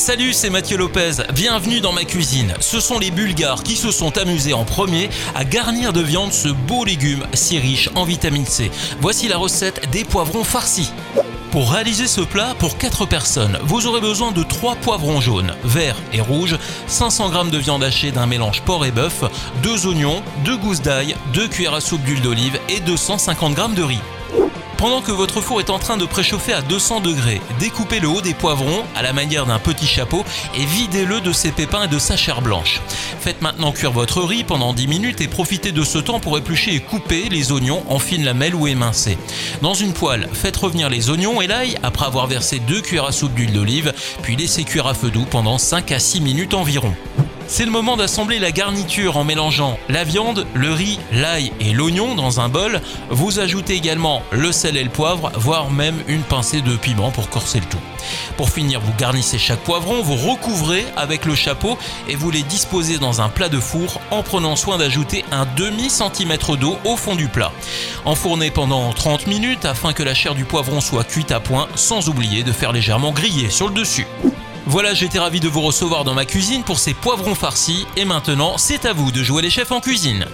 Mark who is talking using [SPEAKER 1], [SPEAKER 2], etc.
[SPEAKER 1] Salut, c'est Mathieu Lopez. Bienvenue dans ma cuisine. Ce sont les Bulgares qui se sont amusés en premier à garnir de viande ce beau légume si riche en vitamine C. Voici la recette des poivrons farcis. Pour réaliser ce plat pour 4 personnes, vous aurez besoin de 3 poivrons jaunes, verts et rouges, 500 g de viande hachée d'un mélange porc et bœuf, 2 oignons, 2 gousses d'ail, 2 cuillères à soupe d'huile d'olive et 250 g de riz. Pendant que votre four est en train de préchauffer à 200 degrés, découpez le haut des poivrons à la manière d'un petit chapeau et videz-le de ses pépins et de sa chair blanche. Faites maintenant cuire votre riz pendant 10 minutes et profitez de ce temps pour éplucher et couper les oignons en fines lamelles ou émincés. Dans une poêle, faites revenir les oignons et l'ail après avoir versé 2 cuillères à soupe d'huile d'olive, puis laissez cuire à feu doux pendant 5 à 6 minutes environ. C'est le moment d'assembler la garniture en mélangeant la viande, le riz, l'ail et l'oignon dans un bol. Vous ajoutez également le sel et le poivre, voire même une pincée de piment pour corser le tout. Pour finir, vous garnissez chaque poivron, vous recouvrez avec le chapeau et vous les disposez dans un plat de four en prenant soin d'ajouter un demi centimètre d'eau au fond du plat. Enfournez pendant 30 minutes afin que la chair du poivron soit cuite à point, sans oublier de faire légèrement griller sur le dessus. Voilà, j'étais ravi de vous recevoir dans ma cuisine pour ces poivrons farcis et maintenant c'est à vous de jouer les chefs en cuisine.